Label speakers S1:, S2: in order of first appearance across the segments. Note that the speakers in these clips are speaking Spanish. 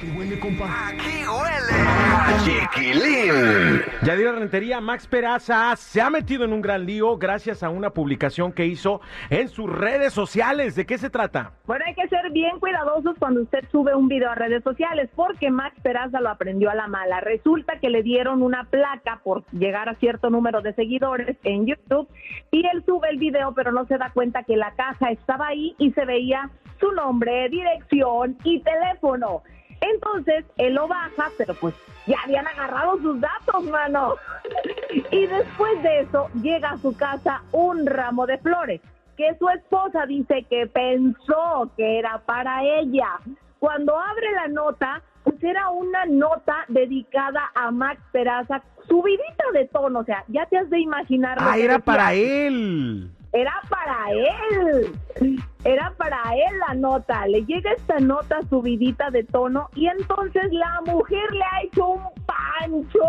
S1: Aquí huele a chiquilín.
S2: Yadira Rentería, Max Peraza se ha metido en un gran lío gracias a una publicación que hizo en sus redes sociales. ¿De qué se trata?
S3: Bueno, hay que ser bien cuidadosos cuando usted sube un video a redes sociales, porque Max Peraza lo aprendió a la mala. Resulta que le dieron una placa por llegar a cierto número de seguidores en YouTube y él sube el video, pero no se da cuenta que la caja estaba ahí y se veía su nombre, dirección y teléfono. Entonces él lo baja, pero pues ya habían agarrado sus datos, mano. Y después de eso llega a su casa un ramo de flores que su esposa dice que pensó que era para ella. Cuando abre la nota, pues era una nota dedicada a Max Peraza, subidita de tono, o sea, ya te has de imaginar.
S2: Ah, era para él.
S3: Era para él. Era para él la nota. Le llega esta nota subidita de tono y entonces la mujer le ha hecho un pancho.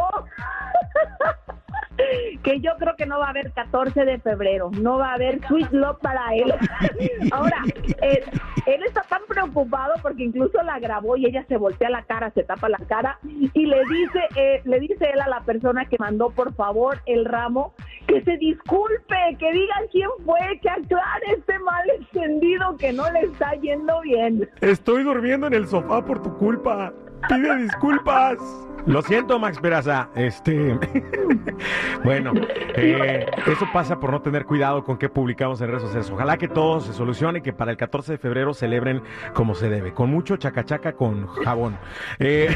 S3: que yo creo que no va a haber 14 de febrero, no va a haber Sweet Love para él. Ahora, él, él está tan preocupado porque incluso la grabó y ella se voltea la cara, se tapa la cara y le dice, eh, le dice él a la persona que mandó por favor el ramo que se disculpe, que diga quién fue, que aclare este malentendido que no le está yendo bien.
S2: Estoy durmiendo en el sofá por tu culpa. Pide disculpas. Lo siento, Max Peraza. Este. bueno, eh, eso pasa por no tener cuidado con qué publicamos en redes sociales. Ojalá que todo se solucione y que para el 14 de febrero celebren como se debe, con mucho chacachaca con jabón. Eh,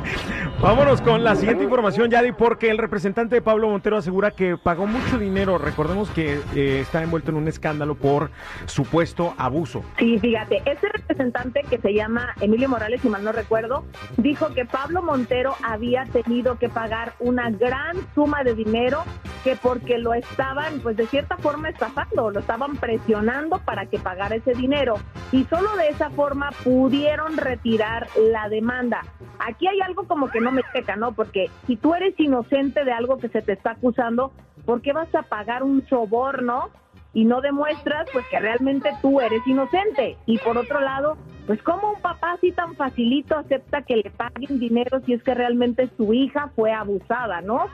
S2: vámonos con la siguiente información, Yadi, porque el representante de Pablo Montero asegura que pagó mucho dinero. Recordemos que eh, está envuelto en un escándalo por supuesto abuso.
S3: Sí, fíjate, ese representante que se llama Emilio Morales, si mal no recuerdo, dijo que Pablo Montero había tenido que pagar una gran suma de dinero que porque lo estaban, pues de cierta forma estafando, lo estaban presionando para que pagara ese dinero y solo de esa forma pudieron retirar la demanda. Aquí hay algo como que no me checa, ¿no? Porque si tú eres inocente de algo que se te está acusando, ¿por qué vas a pagar un soborno? y no demuestras pues que realmente tú eres inocente. Y por otro lado, pues como un papá así tan facilito acepta que le paguen dinero si es que realmente su hija fue abusada, ¿no?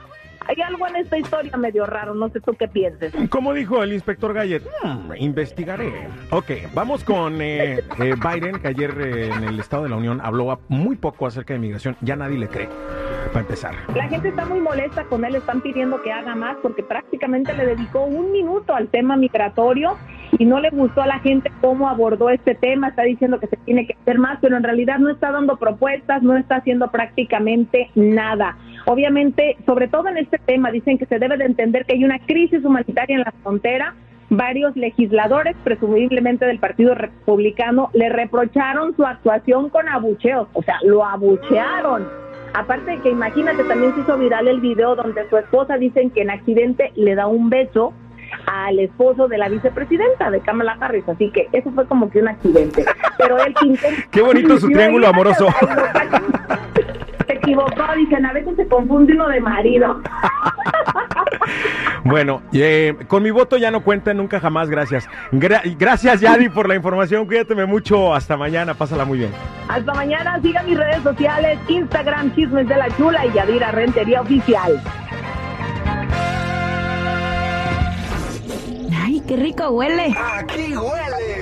S3: Hay algo en esta historia medio raro, no sé tú qué pienses.
S2: Como dijo el inspector Gallet, "Hmm, investigaré. Ok, vamos con eh, eh, Biden, que ayer eh, en el Estado de la Unión habló muy poco acerca de migración. Ya nadie le cree, para empezar.
S3: La gente está muy molesta con él, están pidiendo que haga más porque prácticamente le dedicó un minuto al tema migratorio y no le gustó a la gente cómo abordó este tema, está diciendo que se tiene que hacer más, pero en realidad no está dando propuestas, no está haciendo prácticamente nada. Obviamente, sobre todo en este tema, dicen que se debe de entender que hay una crisis humanitaria en la frontera. Varios legisladores, presumiblemente del Partido Republicano, le reprocharon su actuación con abucheos, o sea, lo abuchearon. Aparte de que imagínate, también se hizo viral el video donde su esposa dicen que en accidente le da un beso al esposo de la vicepresidenta de Kamala Harris, así que eso fue como que un accidente. Pero él pintó...
S2: Qué bonito su triángulo amoroso.
S3: Se equivocó, dicen, a veces se confunde uno de marido.
S2: Bueno, eh, con mi voto ya no cuenta nunca jamás, gracias. Gra- gracias, Yadi, por la información. Cuídate mucho. Hasta mañana. Pásala muy bien.
S3: Hasta mañana, sigan mis redes sociales, Instagram, Chismes de la Chula y Yadira Rentería Oficial.
S4: Qué rico huele!
S1: Aquí huele